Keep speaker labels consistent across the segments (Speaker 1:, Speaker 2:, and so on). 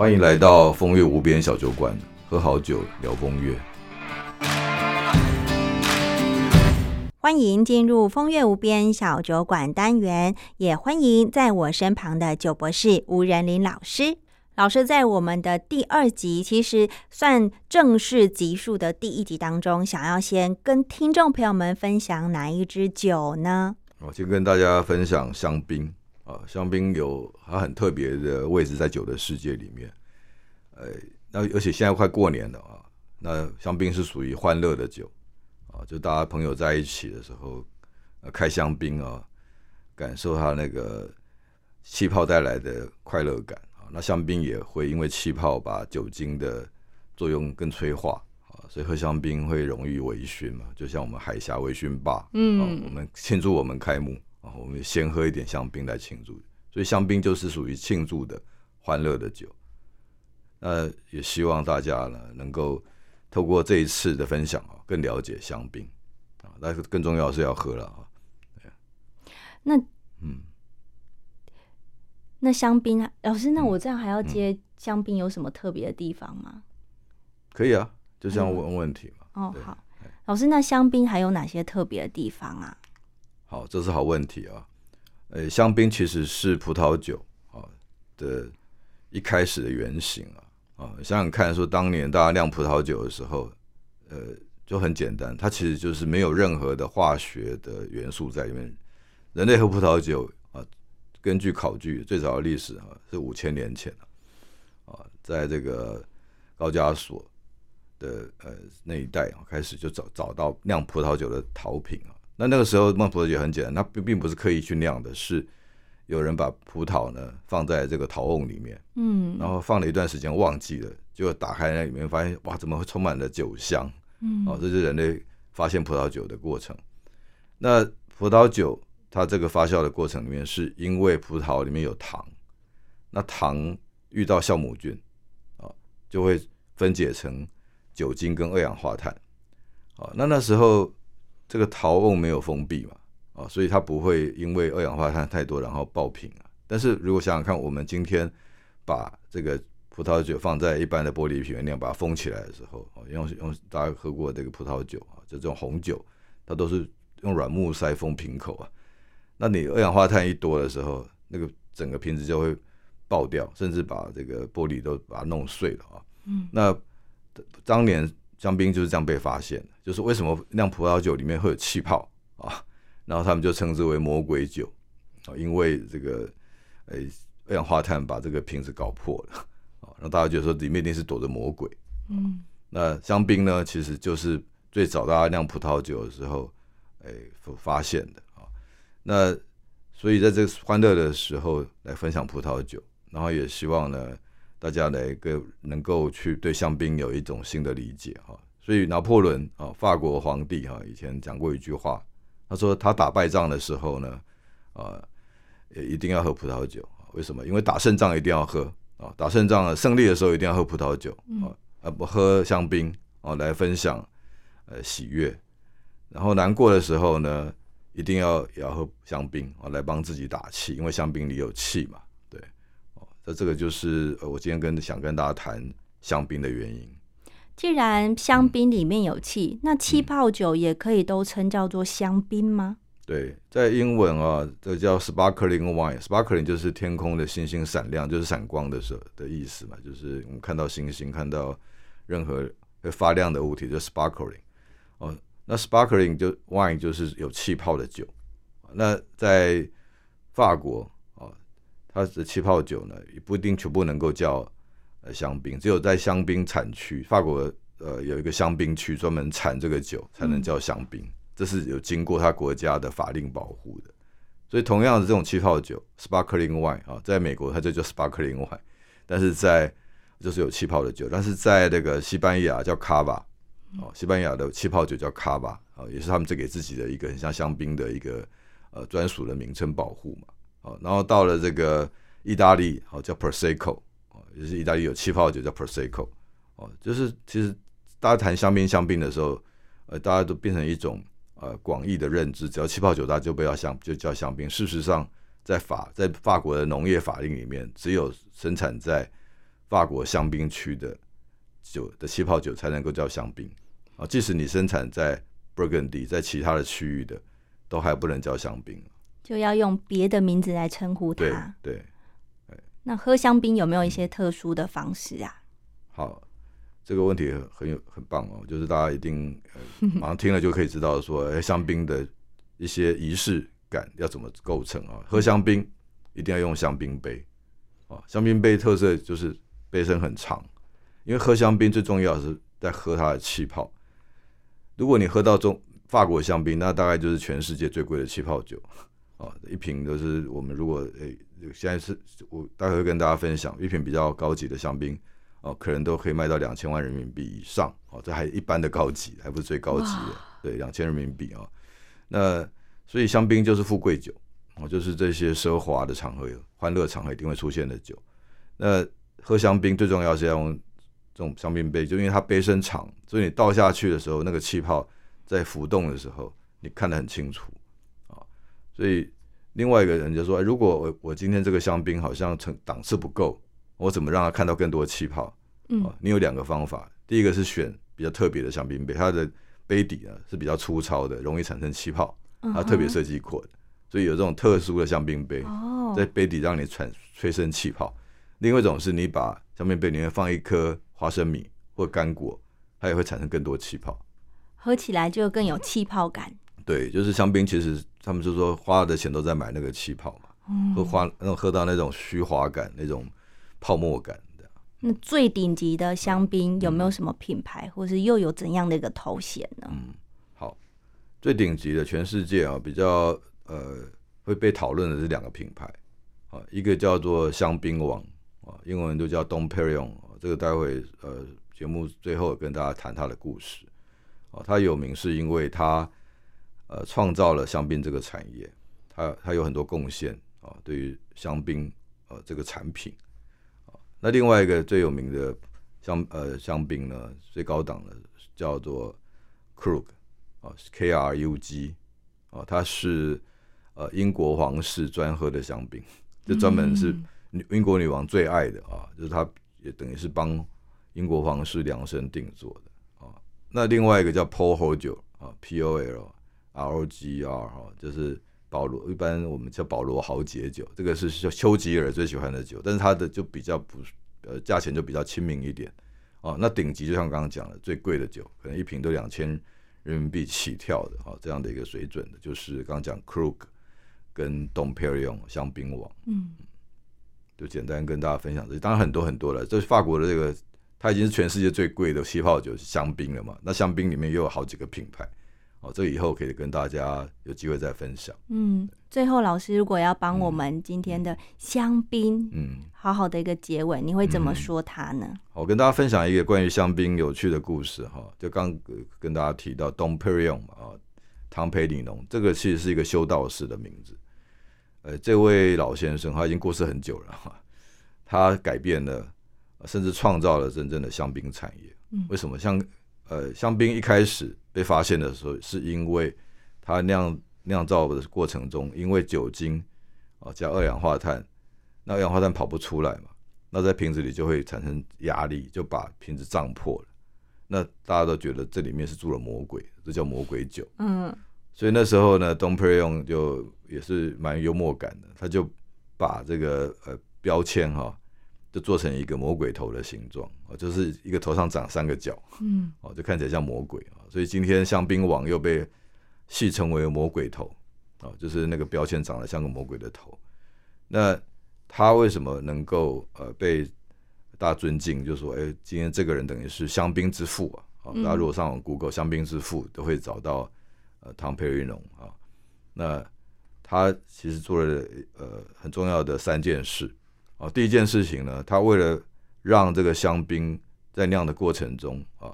Speaker 1: 欢迎来到风月无边小酒馆，喝好酒聊风月。
Speaker 2: 欢迎进入风月无边小酒馆单元，也欢迎在我身旁的酒博士吴仁林老师。老师在我们的第二集，其实算正式集数的第一集当中，想要先跟听众朋友们分享哪一支酒呢？
Speaker 1: 我先跟大家分享香槟啊，香槟有它很特别的位置在酒的世界里面。呃，那而且现在快过年了啊，那香槟是属于欢乐的酒啊，就大家朋友在一起的时候，呃，开香槟啊，感受它那个气泡带来的快乐感啊。那香槟也会因为气泡把酒精的作用更催化啊，所以喝香槟会容易微醺嘛，就像我们海峡微醺吧，嗯，我们庆祝我们开幕啊，我们先喝一点香槟来庆祝，所以香槟就是属于庆祝的欢乐的酒。那也希望大家呢，能够透过这一次的分享啊，更了解香槟啊。但是更重要是要喝了啊。
Speaker 2: 那嗯，那香槟老师，那我这样还要接香槟有什么特别的地方吗？
Speaker 1: 可以啊，就这样问问题嘛。
Speaker 2: 哦，好，老师，那香槟还有哪些特别的地方啊？
Speaker 1: 好，这是好问题啊。呃，香槟其实是葡萄酒啊的一开始的原型啊。啊，想想看，说当年大家酿葡萄酒的时候，呃，就很简单，它其实就是没有任何的化学的元素在里面。人类喝葡萄酒啊，根据考据，最早的历史啊是五千年前啊，在这个高加索的呃那一带啊，开始就找找到酿葡萄酒的陶瓶啊。那那个时候酿葡萄酒很简单，它并并不是刻意去酿的，是。有人把葡萄呢放在这个陶瓮里面，嗯，然后放了一段时间忘记了，就打开那里面发现哇，怎么会充满了酒香？嗯，哦，这是人类发现葡萄酒的过程。那葡萄酒它这个发酵的过程里面，是因为葡萄里面有糖，那糖遇到酵母菌啊，就会分解成酒精跟二氧化碳。啊，那那时候这个陶瓮没有封闭嘛？啊，所以它不会因为二氧化碳太多然后爆瓶啊。但是如果想想看，我们今天把这个葡萄酒放在一般的玻璃瓶里面，把它封起来的时候，用用大家喝过这个葡萄酒啊，就这种红酒，它都是用软木塞封瓶口啊。那你二氧化碳一多的时候，那个整个瓶子就会爆掉，甚至把这个玻璃都把它弄碎了啊。嗯。那当年香槟就是这样被发现的，就是为什么酿葡萄酒里面会有气泡啊？然后他们就称之为魔鬼酒啊，因为这个诶二氧化碳把这个瓶子搞破了啊，让大家觉得说里面一定是躲着魔鬼。嗯，那香槟呢，其实就是最早大家酿葡萄酒的时候诶发现的啊。那所以在这个欢乐的时候来分享葡萄酒，然后也希望呢大家来个能够去对香槟有一种新的理解哈。所以拿破仑啊，法国皇帝哈以前讲过一句话。他说他打败仗的时候呢，啊，也一定要喝葡萄酒为什么？因为打胜仗一定要喝啊，打胜仗胜利的时候一定要喝葡萄酒啊，啊不喝香槟啊来分享呃喜悦。然后难过的时候呢，一定要也要喝香槟啊来帮自己打气，因为香槟里有气嘛。那这个就是我今天跟想跟大家谈香槟的原因。
Speaker 2: 既然香槟里面有气，那气泡酒也可以都称叫做香槟吗？
Speaker 1: 对，在英文啊，这叫 sparkling wine，sparkling 就是天空的星星闪亮，就是闪光的时候的意思嘛，就是我们看到星星，看到任何会发亮的物体，就 sparkling。哦，那 sparkling 就 wine 就是有气泡的酒。那在法国啊，它的气泡酒呢，也不一定全部能够叫。呃，香槟只有在香槟产区，法国呃有一个香槟区专门产这个酒，才能叫香槟。这是有经过他国家的法令保护的。所以，同样的这种气泡酒，sparkling wine 啊，在美国它就叫 sparkling wine，但是在就是有气泡的酒，但是在那个西班牙叫 cava 哦，西班牙的气泡酒叫 cava 啊，也是他们这给自己的一个很像香槟的一个呃专属的名称保护嘛。哦，然后到了这个意大利，哦叫 prosecco。就是意大利有气泡酒叫 prosecco，哦，就是其实大家谈香槟香槟的时候，呃，大家都变成一种呃广义的认知，只要气泡酒，大家就不要香就叫香槟。事实上，在法在法国的农业法令里面，只有生产在法国香槟区的酒的气泡酒才能够叫香槟啊。即使你生产在 Burgundy，在其他的区域的，都还不能叫香槟，
Speaker 2: 就要用别的名字来称呼
Speaker 1: 对
Speaker 2: 它。
Speaker 1: 对。
Speaker 2: 那喝香槟有没有一些特殊的方式啊？
Speaker 1: 好，这个问题很很有很棒哦，就是大家一定、呃、马上听了就可以知道说，哎，香槟的一些仪式感要怎么构成啊？喝香槟一定要用香槟杯啊，香槟杯特色就是杯身很长，因为喝香槟最重要的是在喝它的气泡。如果你喝到中法国香槟，那大概就是全世界最贵的气泡酒啊，一瓶都是我们如果诶、现在是我待会会跟大家分享一瓶比较高级的香槟。哦，可能都可以卖到两千万人民币以上哦，这还一般的高级，还不是最高级的，对，两千人民币啊、哦。那所以香槟就是富贵酒哦，就是这些奢华的场合、欢乐场合一定会出现的酒。那喝香槟最重要是要用这种香槟杯，就因为它杯身长，所以你倒下去的时候，那个气泡在浮动的时候，你看得很清楚啊、所以另外一个人就说，哎如果我我今天这个香槟好像成档次不够。我怎么让他看到更多气泡？
Speaker 2: 嗯
Speaker 1: 哦，你有两个方法，第一个是选比较特别的香槟杯，它的杯底呢是比较粗糙的，容易产生气泡，它特别设计过的，所以有这种特殊的香槟杯，
Speaker 2: 哦，
Speaker 1: 在杯底让你产催生气泡。另外一种是你把香槟杯里面放一颗花生米或干果，它也会产生更多气泡。
Speaker 2: 喝起来就更有气泡感。
Speaker 1: 对，就是香槟，其实他们就说花的钱都在买那个气泡嘛，
Speaker 2: 嗯
Speaker 1: 喝花那种喝到那种虚华感，那种泡沫感的。
Speaker 2: 那最顶级的香槟有没有什么品牌，或是又有怎样的一个头衔呢？
Speaker 1: 嗯，好，最顶级的全世界啊，比较呃会被讨论的是两个品牌啊，一个叫做香槟王啊，英文就叫 Dom Perignon，啊这个待会呃节目最后跟大家谈它的故事啊，它有名是因为它呃创造了香槟这个产业，它它有很多贡献啊，对于香槟呃这个产品啊，那另外一个最有名的香呃香槟呢，最高档的叫做 Krug 啊，K R U G 啊，它是呃英国皇室专喝的香槟，就专门是英国女王最爱的啊，就是它也等于是帮英国皇室量身定做的啊。那另外一个叫 Paul 酒啊，P O L R O G R 哈，就是保罗，一般我们叫保罗豪杰酒，这个是丘丘吉尔最喜欢的酒，但是它的就比较不呃价钱就比较亲民一点哦。那顶级就像刚刚讲的，最贵的酒可能一瓶都两千人民币起跳的哈、哦，这样的一个水准的，就是刚刚讲 Krug 跟 Dom Perignon 香槟王。
Speaker 2: 嗯，
Speaker 1: 就简单跟大家分享这些，当然很多很多了。这是法国的这个，它已经是全世界最贵的气泡酒香槟了嘛？那香槟里面又有好几个品牌，哦，这以后可以跟大家有机会再分享。
Speaker 2: 嗯，最后老师如果要帮我们今天的香槟
Speaker 1: 嗯，
Speaker 2: 好好的一个结尾，你会怎么说它呢？
Speaker 1: 好，我跟大家分享一个关于香槟有趣的故事哈。就刚呃跟大家提到 Dom Perignon 嘛，啊，唐培里农，这个其实是一个修道士的名字。呃，这位老先生他已经过世很久了哈，他改变了，呃甚至创造了真正的香槟产业。
Speaker 2: 嗯
Speaker 1: 为什么？像呃，香槟一开始被发现的时候，是因为它酿酿造的过程中，因为酒精啊加二氧化碳，那二氧化碳跑不出来嘛，那在瓶子里就会产生压力，就把瓶子胀破了。那大家都觉得这里面是住了魔鬼，这叫魔鬼酒。
Speaker 2: 嗯
Speaker 1: 所以那时候呢，，Don p 用就也是蛮幽默感的，他就把这个呃标签哈、就做成一个魔鬼头的形状啊，就是一个头上长三个角
Speaker 2: 嗯
Speaker 1: 哦，就看起来像魔鬼啊。所以今天香槟王又被戏称为魔鬼头啊，就是那个标签长得像个魔鬼的头。那他为什么能够呃被大家尊敬？就说，哎、今天这个人等于是香槟之父啊！啊，
Speaker 2: 嗯
Speaker 1: 大家如果上网 Google 香槟之父，都会找到呃汤佩瑞农啊。那他其实做了呃很重要的三件事啊。第一件事情呢，他为了让这个香槟在酿的过程中啊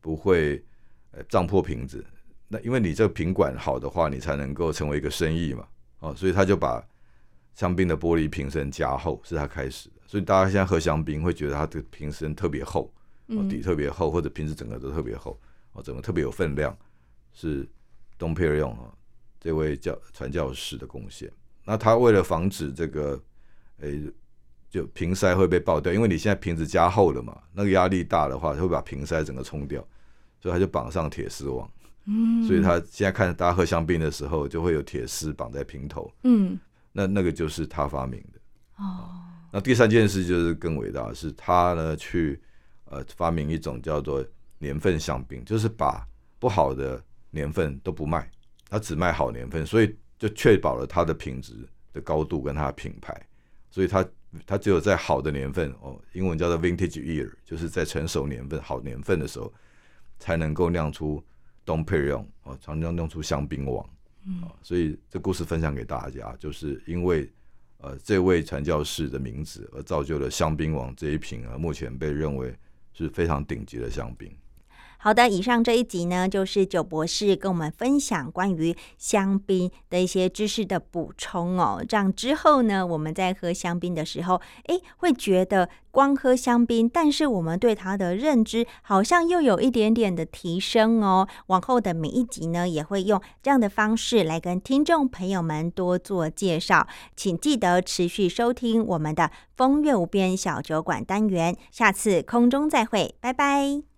Speaker 1: 不会呃胀破瓶子，那因为你这个瓶管好的话，你才能够成为一个生意嘛啊，所以他就把香槟的玻璃瓶身加厚，是他开始的。所以大家现在喝香槟会觉得它的瓶身特别厚，哦，底
Speaker 2: 嗯
Speaker 1: 特别厚，或者瓶子整个都特别厚，哦，整个特别有分量，是东佩尔用啊这位教传教士的贡献。那他为了防止这个诶、就瓶塞会被爆掉，因为你现在瓶子加厚了嘛，那个压力大的话，会把瓶塞整个冲掉，所以他就绑上铁丝网。嗯，所以他现在看大家喝香槟的时候，就会有铁丝绑在瓶头。嗯，那那个就是他发明的。哦，那第三件事就是更伟大，是他呢去呃发明一种叫做年份香槟，就是把不好的年份都不卖，他只卖好年份，所以就确保了它的品质的高度跟它的品牌。所以它它只有在好的年份哦，英文叫做 vintage year，就是在成熟年份、好年份的时候，才能够酿出 Dom Perignon 哦，常常酿出香槟王。嗯，所以这故事分享给大家，就是因为呃这位传教士的名字而造就了香槟王这一瓶啊，目前被认为是非常顶级的香槟。
Speaker 2: 好的，以上这一集呢，就是九博士跟我们分享关于香槟的一些知识的补充哦。这样之后呢，我们在喝香槟的时候，诶，会觉得光喝香槟，但是我们对它的认知好像又有一点点的提升哦。往后的每一集呢，也会用这样的方式来跟听众朋友们多做介绍。请记得持续收听我们的风月无边小酒馆单元，下次空中再会，拜拜。